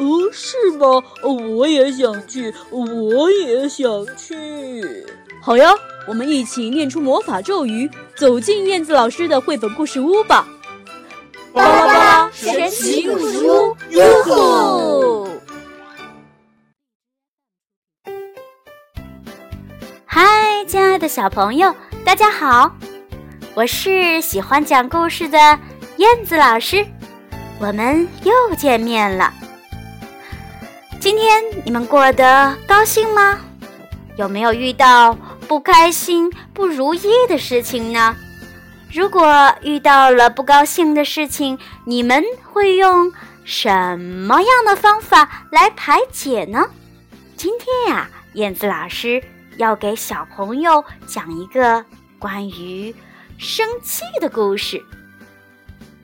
哦，是吗？我也想去，我也想去。好呀，我们一起念出魔法咒语，走进燕子老师的绘本故事屋吧。巴拉巴拉神奇故事屋，哟吼！嗨，亲爱的小朋友，大家好！我是喜欢讲故事的燕子老师，我们又见面了。今天你们过得高兴吗？有没有遇到不开心、不如意的事情呢？如果遇到了不高兴的事情，你们会用什么样的方法来排解呢？今天呀，燕子老师要给小朋友讲一个关于生气的故事。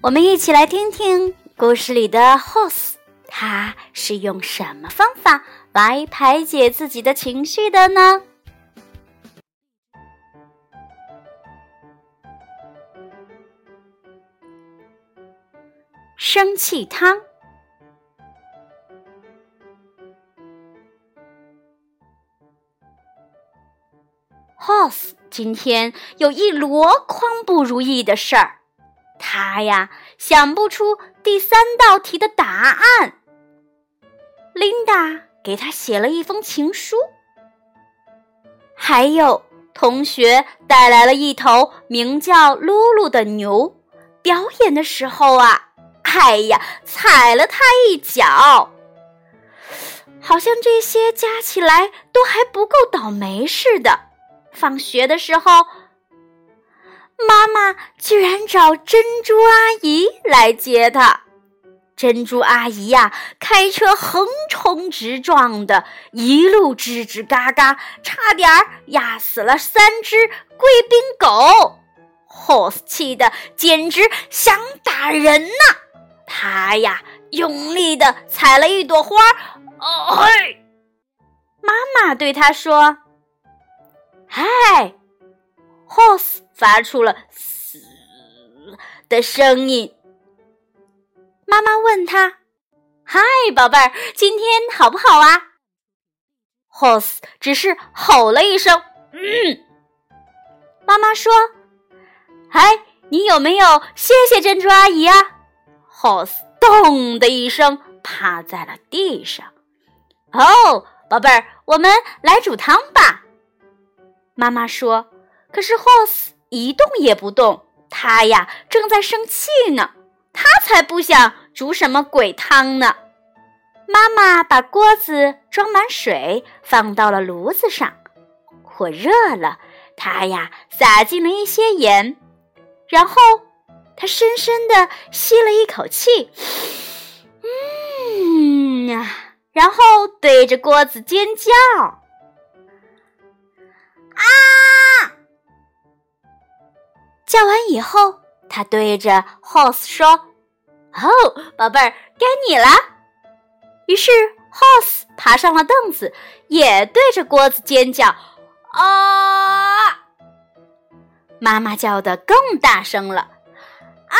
我们一起来听听故事里的 Horse，他是用什么方法来排解自己的情绪的呢？生气汤。Horse 今天有一箩筐不如意的事儿，他呀想不出第三道题的答案。琳达给他写了一封情书，还有同学带来了一头名叫露露的牛，表演的时候啊。哎呀，踩了他一脚，好像这些加起来都还不够倒霉似的。放学的时候，妈妈居然找珍珠阿姨来接他。珍珠阿姨呀，开车横冲直撞的，一路吱吱嘎嘎，差点压死了三只贵宾狗。Horse 气的简直想打人呐！他呀，用力的采了一朵花。哦嘿！妈妈对他说：“嗨！”Horse 发出了“嘶”的声音。妈妈问他：“嗨，宝贝儿，今天好不好啊？”Horse 只是吼了一声：“嗯。”妈妈说：“嗨，你有没有谢谢珍珠阿姨啊？” Horse 咚的一声趴在了地上。哦，宝贝儿，我们来煮汤吧。妈妈说。可是 Horse 一动也不动，他呀正在生气呢。他才不想煮什么鬼汤呢。妈妈把锅子装满水，放到了炉子上。火热了，他呀撒进了一些盐，然后。他深深的吸了一口气，嗯呀，然后对着锅子尖叫，啊！叫完以后，他对着 Horse 说：“哦，宝贝儿，该你了。”于是 Horse 爬上了凳子，也对着锅子尖叫，啊！妈妈叫的更大声了。啊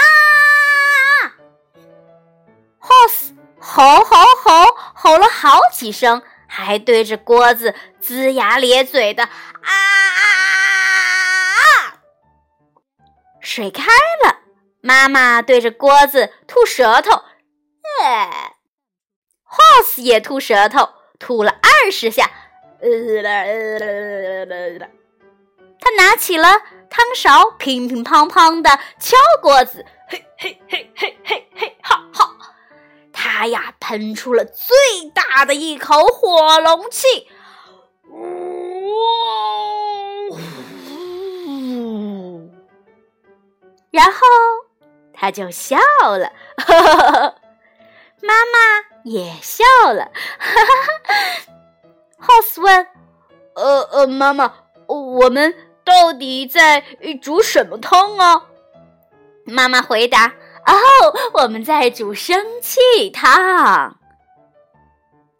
Horse 吼吼吼吼了好几声，还对着锅子龇牙咧嘴的啊！水开了，妈妈对着锅子吐舌头，呃，Horse 也吐舌头，吐了二十下，他拿起了汤勺，乒乒乓乓的敲锅子，嘿嘿嘿嘿嘿嘿，哈哈。他呀，喷出了最大的一口火龙气，呜！然后他就笑了。妈妈也笑了。House 问：“呃呃，妈妈，我们到底在煮什么汤啊？”妈妈回答：“哦，我们在煮生气汤。”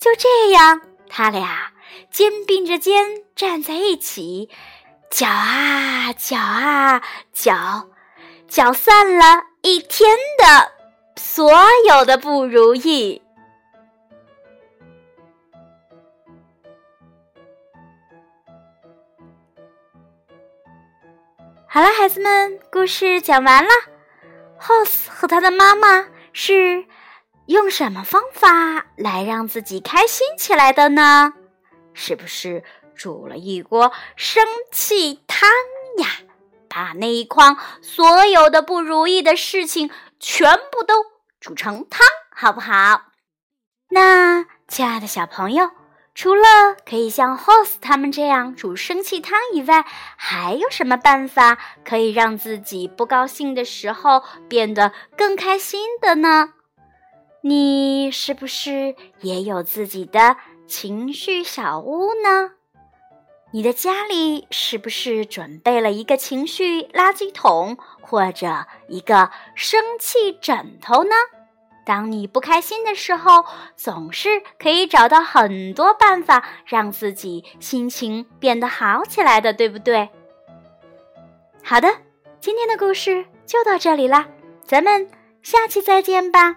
就这样，他俩肩并着肩站在一起，搅啊搅啊搅，搅散了一天的所有的不如意。好了，孩子们，故事讲完了。House 和他的妈妈是。用什么方法来让自己开心起来的呢？是不是煮了一锅生气汤呀？把那一筐所有的不如意的事情全部都煮成汤，好不好？那亲爱的小朋友，除了可以像 Host 他们这样煮生气汤以外，还有什么办法可以让自己不高兴的时候变得更开心的呢？你是不是也有自己的情绪小屋呢？你的家里是不是准备了一个情绪垃圾桶或者一个生气枕头呢？当你不开心的时候，总是可以找到很多办法让自己心情变得好起来的，对不对？好的，今天的故事就到这里啦，咱们下期再见吧。